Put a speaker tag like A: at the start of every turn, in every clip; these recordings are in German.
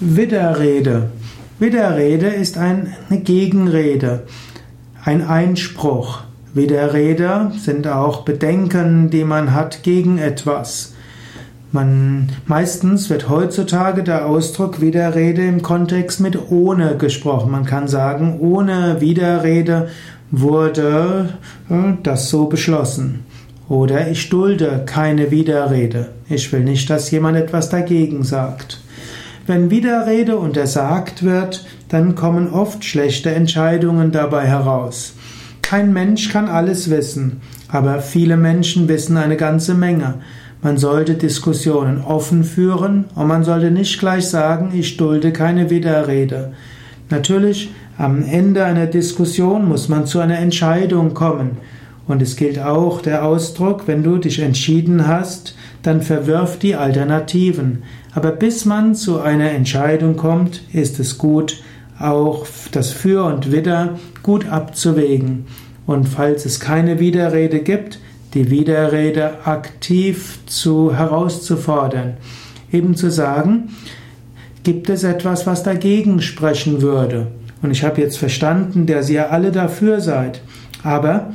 A: Widerrede. Widerrede ist eine Gegenrede, ein Einspruch. Widerrede sind auch Bedenken, die man hat gegen etwas. Man, meistens wird heutzutage der Ausdruck Widerrede im Kontext mit ohne gesprochen. Man kann sagen, ohne Widerrede wurde äh, das so beschlossen. Oder ich dulde keine Widerrede. Ich will nicht, dass jemand etwas dagegen sagt. Wenn Widerrede untersagt wird, dann kommen oft schlechte Entscheidungen dabei heraus. Kein Mensch kann alles wissen, aber viele Menschen wissen eine ganze Menge. Man sollte Diskussionen offen führen und man sollte nicht gleich sagen, ich dulde keine Widerrede. Natürlich, am Ende einer Diskussion muss man zu einer Entscheidung kommen. Und es gilt auch der Ausdruck, wenn du dich entschieden hast, dann verwirf die Alternativen. Aber bis man zu einer Entscheidung kommt, ist es gut, auch das Für und Wider gut abzuwägen. Und falls es keine Widerrede gibt, die Widerrede aktiv zu herauszufordern. Eben zu sagen, gibt es etwas, was dagegen sprechen würde? Und ich habe jetzt verstanden, dass ihr alle dafür seid. Aber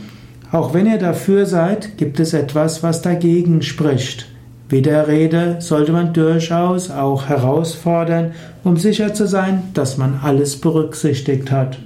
A: auch wenn ihr dafür seid, gibt es etwas, was dagegen spricht. Widerrede sollte man durchaus auch herausfordern, um sicher zu sein, dass man alles berücksichtigt hat.